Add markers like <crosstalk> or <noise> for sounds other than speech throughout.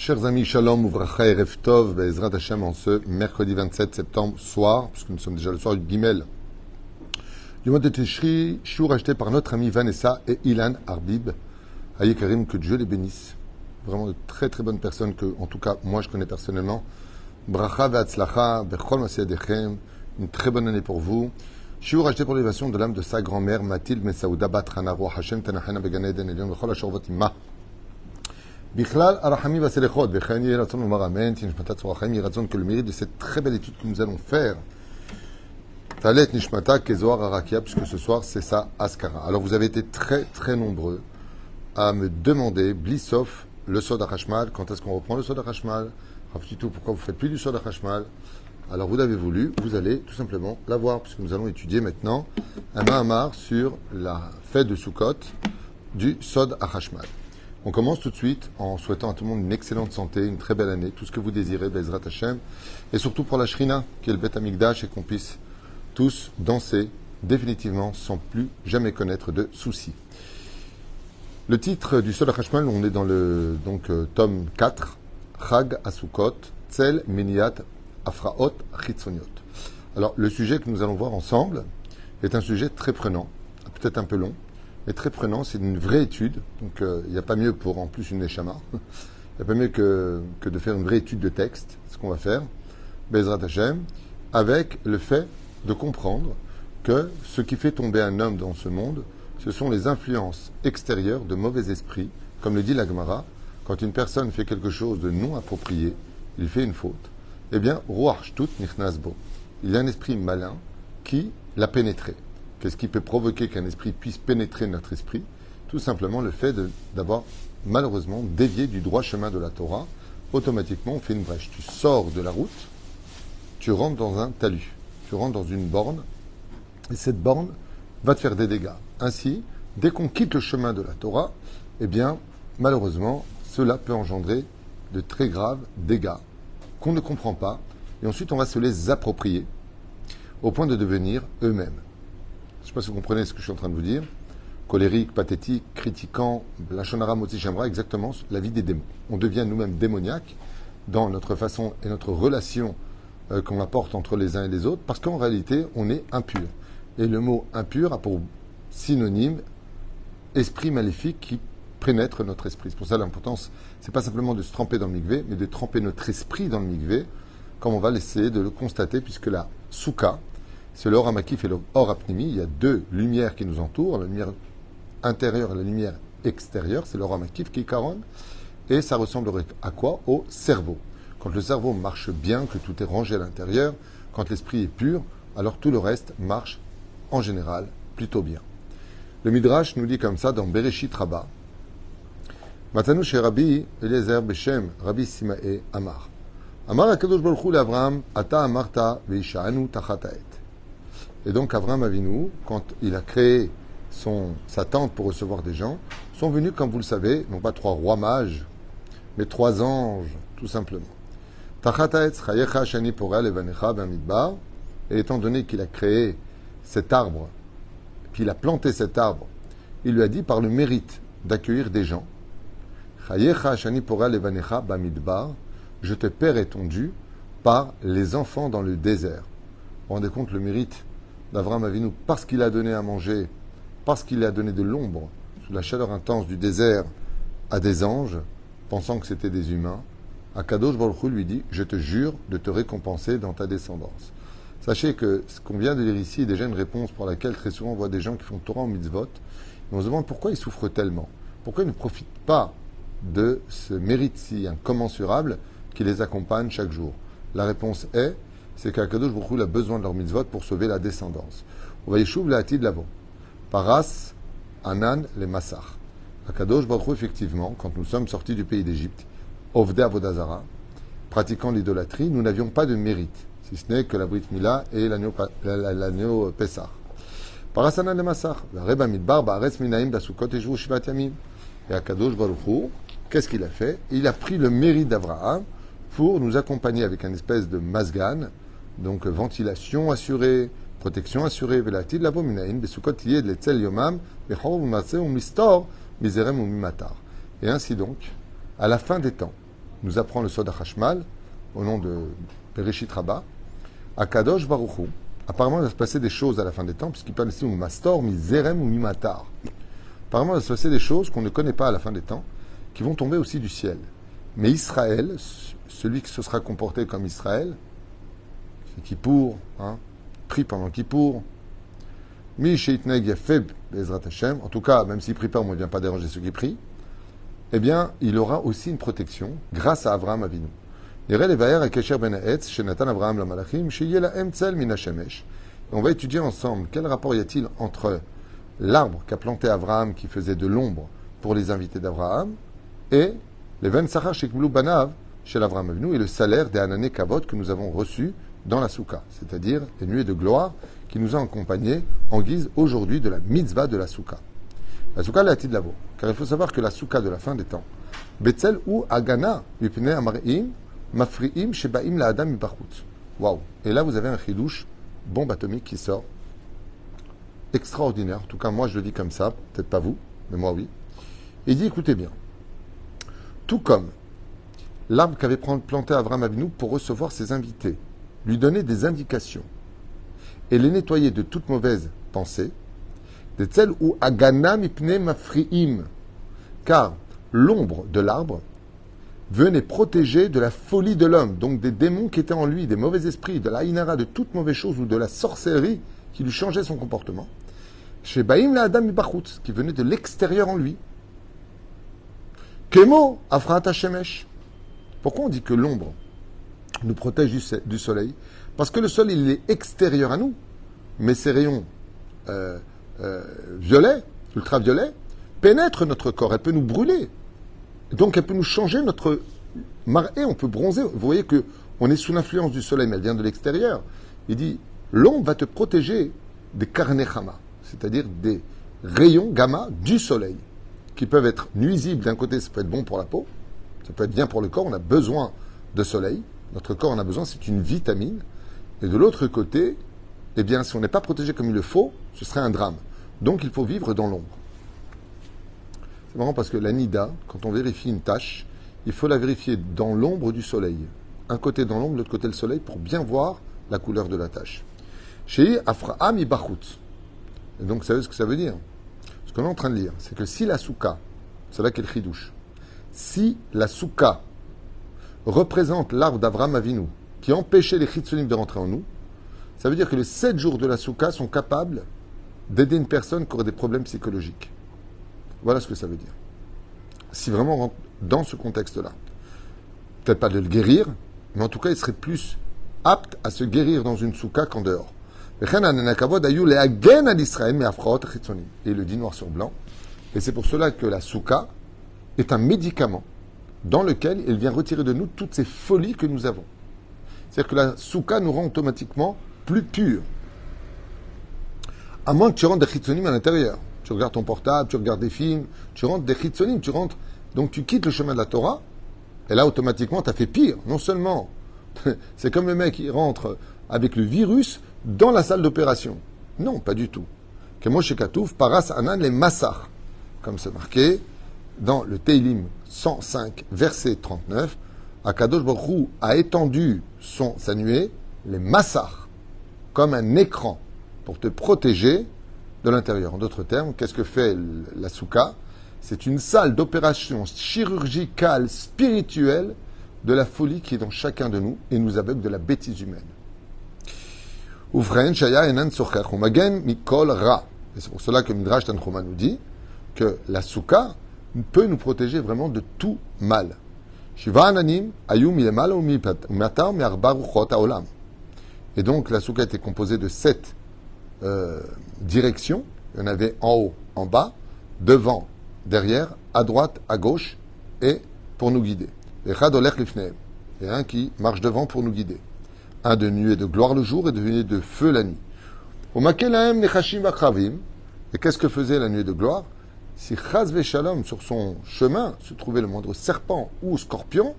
Chers amis, shalom, ouvracha et reftov, Bezrat Hashem, en ce mercredi 27 septembre soir, puisque nous sommes déjà le soir du Gimel, du mois de Tishri, chour acheté par notre ami Vanessa et Ilan Arbib. Aïe Karim, que Dieu les bénisse. Vraiment de très très bonnes personnes que, en tout cas, moi je connais personnellement. Bracha ve'atzlacha, bechol dechem, une très bonne année pour vous. Shiur acheté pour l'élévation de l'âme de sa grand-mère, Mathilde Mesaouda Batrana, Roi Hashem Tanachana Began Eden Elion, Bechol Ashorvot. Bichlal Arachami Vaselechot, Bechen Yeratzon Omar Amen, Tinishmatat Sorachem, Yeratzon, que le mérite de cette très belle étude que nous allons faire, Talet Nishmata Kezoar Arakia, puisque ce soir c'est ça Askara. Alors vous avez été très très nombreux à me demander, Blissov, le Soda Hashmal, quand est-ce qu'on reprend le Soda Hashmal tout, pourquoi vous faites plus du Soda Hashmal Alors vous l'avez voulu, vous allez tout simplement l'avoir, puisque nous allons étudier maintenant un Mahamar sur la fête de Sukkot du Sod Hashmal. On commence tout de suite en souhaitant à tout le monde une excellente santé, une très belle année, tout ce que vous désirez, Bezrat Hashem, et surtout pour la Shrina, qui est le Beth Amikdash, et qu'on puisse tous danser définitivement sans plus jamais connaître de soucis. Le titre du Sol Hashmal, on est dans le donc, euh, tome 4, Chag Asukot, Tzel Miniat Afraot Chitzoniot. Alors, le sujet que nous allons voir ensemble est un sujet très prenant, peut-être un peu long, est très prenant. C'est une vraie étude. Donc, euh, il n'y a pas mieux pour en plus une Neshama. <laughs> Il n'y a pas mieux que, de faire une vraie étude de texte. ce qu'on va faire. Bezrat Hashem. Avec le fait de comprendre que ce qui fait tomber un homme dans ce monde, ce sont les influences extérieures de mauvais esprits. Comme le dit la Gemara, quand une personne fait quelque chose de non approprié, il fait une faute. Eh bien, tout Nichnasbo. Il y a un esprit malin qui l'a pénétré. Qu'est-ce qui peut provoquer qu'un esprit puisse pénétrer notre esprit? Tout simplement le fait d'avoir malheureusement dévié du droit chemin de la Torah. Automatiquement, on fait une brèche. Tu sors de la route, tu rentres dans un talus, tu rentres dans une borne, et cette borne va te faire des dégâts. Ainsi, dès qu'on quitte le chemin de la Torah, eh bien, malheureusement, cela peut engendrer de très graves dégâts qu'on ne comprend pas, et ensuite on va se les approprier au point de devenir eux-mêmes. Sais pas si vous comprenez ce que je suis en train de vous dire. Colérique, pathétique, critiquant, la shonara moti exactement la vie des démons. On devient nous-mêmes démoniaques dans notre façon et notre relation euh, qu'on apporte entre les uns et les autres, parce qu'en réalité, on est impur. Et le mot impur a pour synonyme esprit maléfique qui pénètre notre esprit. C'est pour ça l'importance, c'est pas simplement de se tremper dans le migvé, mais de tremper notre esprit dans le migvé, comme on va l'essayer de le constater, puisque la souka, c'est l'or amakif et apnimi. Il y a deux lumières qui nous entourent, la lumière intérieure et la lumière extérieure. C'est amakif qui caronne. Et ça ressemble à quoi? Au cerveau. Quand le cerveau marche bien, que tout est rangé à l'intérieur, quand l'esprit est pur, alors tout le reste marche en général plutôt bien. Le Midrash nous dit comme ça dans Bereshit Rabbah, Matanu Rabbi Eliezer Beshem, Rabbi Simae Amar. Amar Akadosh Ata Amarta Veishanu Tachataet. Et donc Avram Avinu, quand il a créé son, sa tente pour recevoir des gens, sont venus, comme vous le savez, non pas trois rois mages, mais trois anges, tout simplement. Et étant donné qu'il a créé cet arbre, qu'il a planté cet arbre, il lui a dit par le mérite d'accueillir des gens, je te paierai ton dû par les enfants dans le désert. Vous vous rendez compte le mérite d'Avram Avinu, parce qu'il a donné à manger, parce qu'il a donné de l'ombre sous la chaleur intense du désert à des anges, pensant que c'était des humains, Akadosh Baruch lui dit Je te jure de te récompenser dans ta descendance. Sachez que ce qu'on vient de lire ici est déjà une réponse pour laquelle très souvent on voit des gens qui font Torah en mitzvot, on se demande pourquoi ils souffrent tellement, pourquoi ils ne profitent pas de ce mérite si incommensurable qui les accompagne chaque jour? La réponse est c'est qu'Akadosh Baruch a besoin de leur mitzvot pour sauver la descendance. On va y la de l'avant. Paras, Anan, les Massach. Akadosh Baruch effectivement, quand nous sommes sortis du pays d'Égypte, Ovde Avodazara, pratiquant l'idolâtrie, nous n'avions pas de mérite, si ce n'est que la Brit Mila et l'agneau Pessah. Paras, Anan, les Yamim. Et Akadosh Baruch qu'est-ce qu'il a fait? Il a pris le mérite d'Abraham pour nous accompagner avec un espèce de masgan, donc ventilation assurée, protection assurée, velatid l'abominaïn, besukot yed letzel yomam, mistor, miserem ou mimatar. Et ainsi donc, à la fin des temps, nous apprend le Soda Hashmal, au nom de Bereshit Rabba, à Kadosh Baruchou. Apparemment, il va se passer des choses à la fin des temps, puisqu'il parle ici ou Mastor, mi Zerem ou mi Matar. Apparemment, il va se passer des choses qu'on ne connaît pas à la fin des temps, qui vont tomber aussi du ciel. Mais Israël, celui qui se sera comporté comme Israël, c'est Kippour, hein, prie pendant Kippour, en tout cas, même s'il prie pas, on ne vient pas déranger ceux qui prient, eh bien, il aura aussi une protection grâce à Abraham Avinu. On va étudier ensemble quel rapport y a-t-il entre l'arbre qu'a planté Abraham qui faisait de l'ombre pour les invités d'Abraham et les Ben Sachar Shekblou Banav chez l'Abraham Avinu et le salaire des Anané Kavod que nous avons reçu dans la Souka, c'est-à-dire les nuées de gloire qui nous ont accompagnés en guise aujourd'hui de la mitzvah de la Souka. La Souka l'a de lavo, car il faut savoir que la Souka de la fin des temps, Betzel ou Agana, Mafriim Shebaim la Adam! Et là, vous avez un chidouche, bombe atomique qui sort. Extraordinaire. En tout cas, moi, je le dis comme ça. Peut-être pas vous, mais moi, oui. Il dit écoutez bien. Tout comme l'arbre qu'avait planté Avram Avinu pour recevoir ses invités, lui donner des indications et les nettoyer de toute mauvaise pensée, de celles où Agana Mipne Mafriim. Car l'ombre de l'arbre venait protéger de la folie de l'homme, donc des démons qui étaient en lui, des mauvais esprits, de la inara, de toute mauvaise chose ou de la sorcellerie qui lui changeait son comportement. Chez Baïm la Adam qui venait de l'extérieur en lui. Kemo Afrat Shemesh. Pourquoi on dit que l'ombre nous protège du, soleil Parce que le soleil, il est extérieur à nous, mais ses rayons euh, euh, violets, ultraviolets, pénètrent notre corps, elle peut nous brûler. Donc elle peut nous changer notre marée, on peut bronzer. Vous voyez que on est sous l'influence du soleil, mais elle vient de l'extérieur. Il dit l'ombre va te protéger des karnechama, c'est-à-dire des rayons gamma du soleil, qui peuvent être nuisibles d'un côté, ça peut être bon pour la peau, ça peut être bien pour le corps, on a besoin de soleil, notre corps en a besoin, c'est une vitamine. Et de l'autre côté, eh bien, si on n'est pas protégé comme il le faut, ce serait un drame. Donc il faut vivre dans l'ombre. C'est marrant parce que la nida, quand on vérifie une tâche, il faut la vérifier dans l'ombre du soleil. Un côté dans l'ombre, l'autre côté le soleil, pour bien voir la couleur de la tâche. Chez Afraham Ibachut. Et donc, vous savez ce que ça veut dire? Ce qu'on est en train de lire, c'est que si la souka, c'est là qu'est le chidouche, si la souka représente l'arbre d'Avram Avinu, qui empêchait les chitsonim de rentrer en nous, ça veut dire que les sept jours de la souka sont capables d'aider une personne qui aurait des problèmes psychologiques. Voilà ce que ça veut dire. Si vraiment on rentre dans ce contexte-là, peut-être pas de le guérir, mais en tout cas, il serait plus apte à se guérir dans une souka qu'en dehors. Et il le dit noir sur blanc. Et c'est pour cela que la souka est un médicament dans lequel il vient retirer de nous toutes ces folies que nous avons. C'est-à-dire que la souka nous rend automatiquement plus purs. À moins que tu rentres des chitsonim à l'intérieur tu regardes ton portable, tu regardes des films, tu rentres des chitsonim, tu rentres. Donc tu quittes le chemin de la Torah, et là automatiquement tu as fait pire. Non seulement, <laughs> c'est comme le mec qui rentre avec le virus dans la salle d'opération. Non, pas du tout. Paras Anan les Massar, comme c'est marqué dans le Teilim 105, verset 39. Akadosh Baruch a étendu son, sa nuée, les Massar, comme un écran pour te protéger de l'intérieur. En d'autres termes, qu'est-ce que fait la souka? C'est une salle d'opération chirurgicale, spirituelle de la folie qui est dans chacun de nous et nous aveugle de la bêtise humaine. Et c'est pour cela que Midrash Tanchuma nous dit que la souka peut nous protéger vraiment de tout mal. Et donc la souka était composée de sept euh, directions. Il y en avait en haut, en bas, devant, derrière, à droite, à gauche, et pour nous guider. Et un qui marche devant pour nous guider. Un de nuée de gloire le jour et de nuée de feu la nuit. Et qu'est-ce que faisait la nuée de gloire? Si Chaz Shalom, sur son chemin, se trouvait le moindre serpent ou scorpion,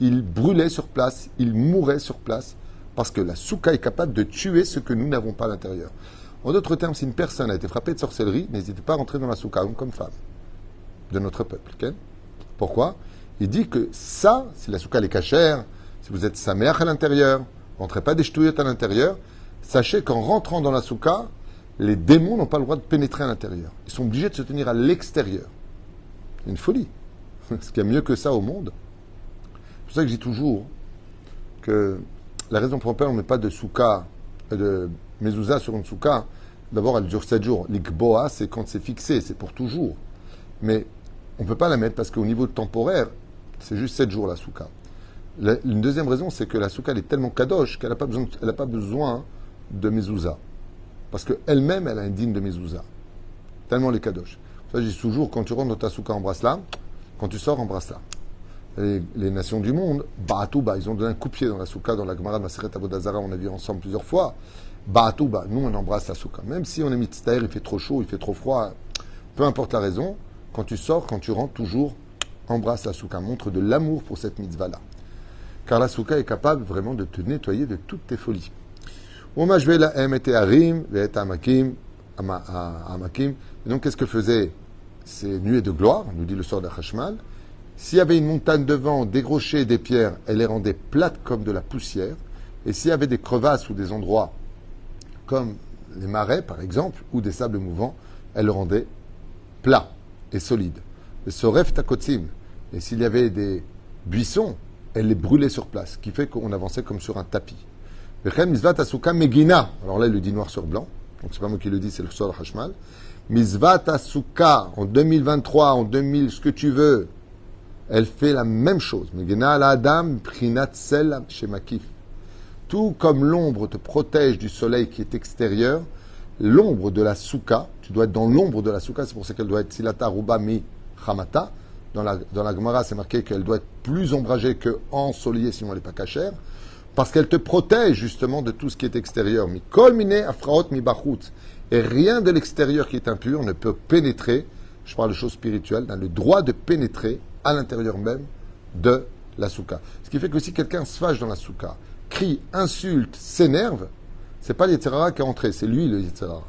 il brûlait sur place, il mourait sur place, parce que la souka est capable de tuer ce que nous n'avons pas à l'intérieur. En d'autres termes, si une personne a été frappée de sorcellerie, n'hésitez pas à rentrer dans la souka, homme comme femme, de notre peuple. Pourquoi? Il dit que ça, si la souka est cachère, si vous êtes sa mère à l'intérieur, rentrez pas des ch'touillettes à l'intérieur, sachez qu'en rentrant dans la souka, les démons n'ont pas le droit de pénétrer à l'intérieur. Ils sont obligés de se tenir à l'extérieur. C'est une folie. <laughs> Ce qu'il y a mieux que ça au monde. C'est pour ça que je dis toujours que la raison pour laquelle on ne met pas de souka, de mezouza sur une souka, d'abord elle dure 7 jours. L'ikboa, c'est quand c'est fixé, c'est pour toujours. Mais on ne peut pas la mettre parce qu'au niveau temporaire, c'est juste 7 jours la souka. une deuxième raison, c'est que la souka elle est tellement kadosh qu'elle n'a pas, besoin, pas besoin de mezouza. Parce qu'elle-même, elle a un digne de mezouza. Tellement les kadosh. Ça, je dis toujours, quand tu rentres dans ta souka, embrasse-la. Quand tu sors, embrasse-la. Les, les, nations du monde, Baatouba, ils ont donné un coup de pied dans la souka, dans la Gemara de Maseret Avodazara, on a vu ensemble plusieurs fois. Baatouba, nous on embrasse la souka. Même si on est mitztaher, il fait trop chaud, il fait trop froid, peu importe la raison, quand tu sors, quand tu rentres, toujours embrasse la souka. Montre de l'amour pour cette mitzvah-là. Car la souka est capable vraiment de te nettoyer de toutes tes folies. Amakim. Et donc, qu'est-ce que faisaient ces nuées de gloire, nous dit le sort d'Achashmal? S'il y avait une montagne devant, des et des pierres, elle les rendait plates comme de la poussière. Et s'il y avait des crevasses ou des endroits comme les marais, par exemple, ou des sables mouvants, elle le rendait plat et solide. Soref takotzim. Et s'il y avait des buissons, elle les brûlait sur place, ce qui fait qu'on avançait comme sur un tapis. Megina. Alors là, il le dit noir sur blanc. Donc c'est pas moi qui le dis, c'est le sort Hashmal. Mizvat Asuka en 2023, en 2000, ce que tu veux. Elle fait la même chose. Megina la Adam, Prinat Sel Shemakif. Tout comme l'ombre te protège du soleil qui est extérieur, l'ombre de la souka, tu dois être dans l'ombre de la souka, c'est pour ça qu'elle doit être silata ruba mi chamata. Dans la, dans la Gemara, c'est marqué qu'elle doit être plus ombragée que ensoleillée, sinon elle n'est pas cachère, parce qu'elle te protège justement de tout ce qui est extérieur. Mi kol mine afraot mi. Et rien de l'extérieur qui est impur ne peut pénétrer, je parle de choses spirituelles, dans le droit de pénétrer à l'intérieur même de la souka. Ce qui fait que si quelqu'un se fâche dans la souka, crie, insulte, s'énerve, c'est pas l'Yetzerara qui est entré, c'est lui le Yetzerara.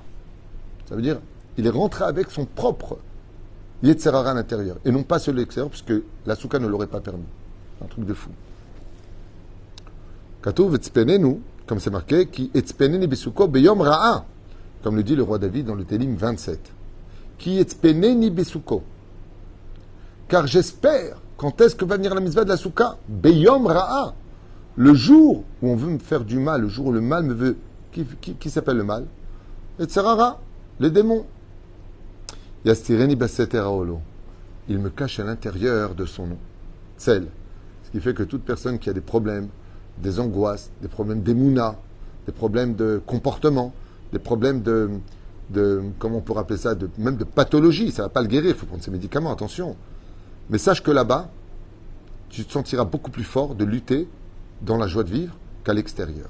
Ça veut dire, il est rentré avec son propre Yetzerara à l'intérieur, et non pas celui de l'extérieur, puisque la souka ne l'aurait pas permis. Un truc de fou. Katouv etzpenenu, comme c'est marqué, qui etzpeneni besuko beyom ra'a, comme le dit le roi David dans le Télim 27. Qui etzpeneni besuko. Car j'espère, quand est-ce que va venir la mitzvah de la souka Beyom ra'a. Le jour où on veut me faire du mal, le jour où le mal me veut qui, s'appelle le mal? Et Tsarara, les démons. Yastireni Il me cache à l'intérieur de son nom. Tsel. Ce qui fait que toute personne qui a des problèmes, des angoisses, des problèmes d'émouna, des problèmes de comportement, des problèmes de, de comment on pourrait appeler ça, de, même de pathologie, ça ne va pas le guérir, il faut prendre ses médicaments, attention. Mais sache que là-bas, tu te sentiras beaucoup plus fort de lutter dans la joie de vivre qu'à l'extérieur.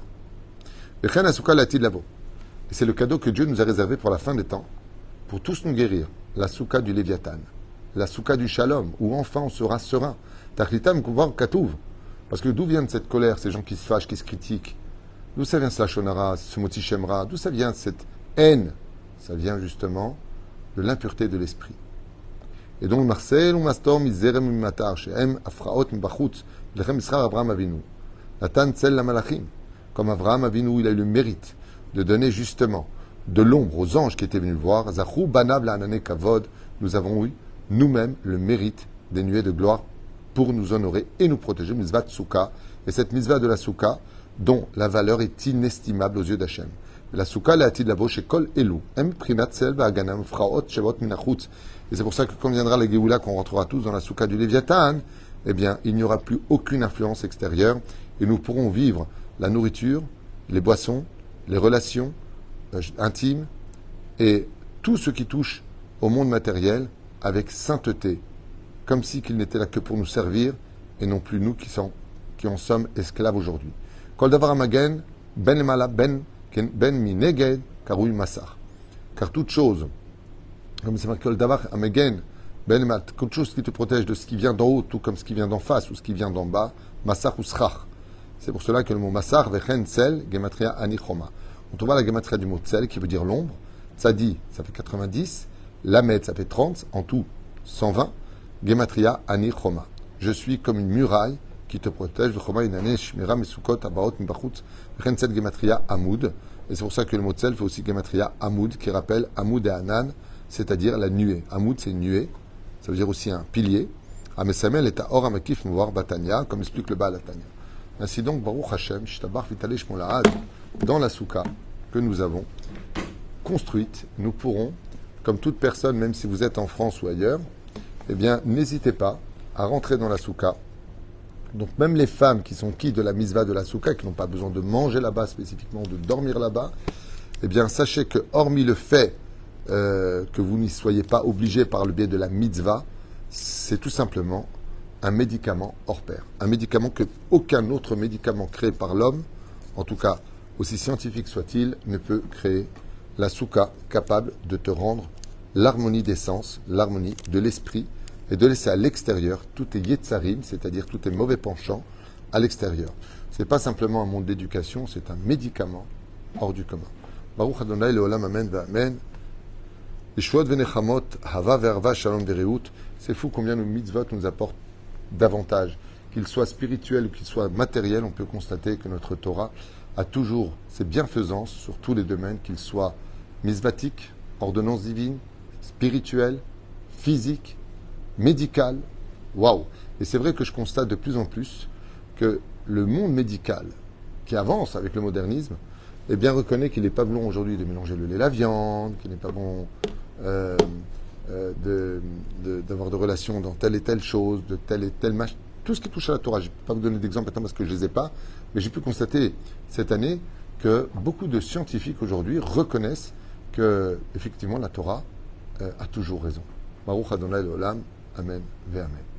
Et c'est le cadeau que Dieu nous a réservé pour la fin des temps, pour tous nous guérir. La souka du Léviathan, la souka du Shalom, où enfin on sera serein. Tachlitam katouv. Parce que d'où viennent cette colère, ces gens qui se fâchent, qui se critiquent? D'où ça vient ce lachonara, ce motichemra D'où ça vient cette haine? Ça vient justement de l'impureté de l'esprit. Et donc, Marcel ou Mastor, Mizerem Matar, Shehem, Afraot, Mbachut, Lechem Israel Abraham Avinu. Natan Tsel la Malachim comme Abraham Avinu, il a eu le mérite de donner justement de l'ombre aux anges qui étaient venus le voir. Zachou Banab Kavod, nous avons eu nous-mêmes le mérite des nuées de gloire pour nous honorer et nous protéger. Mitzvah Tsuka. Et cette mitzvah de la Souka, dont la valeur est inestimable aux yeux d'Hachem. La Souka, la de la chez Kol Elou. Em Aganam Fraot Shevot Minachut. Et c'est pour ça que quand viendra la Géoula, qu'on rentrera tous dans la Souka du Léviathan, eh bien, il n'y aura plus aucune influence extérieure et nous pourrons vivre la nourriture, les boissons, les relations euh, intimes et tout ce qui touche au monde matériel avec sainteté, comme si qu'il n'était là que pour nous servir et non plus nous qui, en sommes esclaves aujourd'hui. Ben ben ben masar. Car toute chose, comme c'est marqué ben toute chose qui te protège de ce qui vient d'en haut, tout comme ce qui vient d'en face ou ce qui vient d'en bas, masar ou srach. C'est pour cela que le mot Massar, Vechen, Tsel, Gematria, Anichoma. On trouve la Gematria du mot Tsel qui veut dire l'ombre. Tzadi, ça fait 90. Lamed, ça fait 30. En tout, 120. Gematria, Anichoma. je suis comme une muraille qui te protège. Amoud. Et c'est pour ça que le mot tsel fait aussi gematria Amoud, qui rappelle Amoud et Anan, c'est-à-dire la nuée. Amoud, c'est une nuée. Ça veut dire aussi un pilier. Amesamel est à Or Amakif Mouar Batania, comme explique le Baal Ainsi donc, Baruch Hashem, Molaad, dans la souka que nous avons construite, nous pourrons, comme toute personne, même si vous êtes en France ou ailleurs, eh bien, n'hésitez pas à rentrer dans la souka. Donc, même les femmes qui sont qui de la misva de la souka, qui n'ont pas besoin de manger là-bas spécifiquement, de dormir là-bas, eh bien, sachez que, hormis le fait euh, que vous n'y soyez pas obligés par le biais de la mitzvah, c'est tout simplement un médicament hors pair. Un médicament que aucun autre médicament créé par l'homme, en tout cas aussi scientifique soit-il, ne peut créer la souka capable de te rendre l'harmonie des sens, l'harmonie de l'esprit, et de laisser à l'extérieur tout tes yetzarim, c'est-à-dire tous tes mauvais penchants, à l'extérieur. Ce n'est pas simplement un monde d'éducation, c'est un médicament hors du commun. Baruch Adonai Leolam Amen Amen. C'est fou combien nos mitzvot nous apportent davantage. Qu'il soit spirituel ou qu'il soit matériel, on peut constater que notre Torah a toujours ses bienfaisances sur tous les domaines, qu'il soit mitzvatique, ordonnance divine, spirituel, physique, médical. Waouh Et c'est vrai que je constate de plus en plus que le monde médical, qui avance avec le modernisme, eh bien reconnaît qu'il n'est pas bon aujourd'hui de mélanger le lait et la viande, qu'il n'est pas bon euh, euh, d'avoir de, relations dans telle et telle chose, de telle et telle machin. Tout ce qui touche à la Torah. Je ne vais pas vous donner d'exemple maintenant parce que je ne les ai pas, mais j'ai pu constater cette année que beaucoup de scientifiques aujourd'hui reconnaissent que, effectivement, la Torah a toujours raison. Baruch Adonai Olam. Amen. Ve Amen.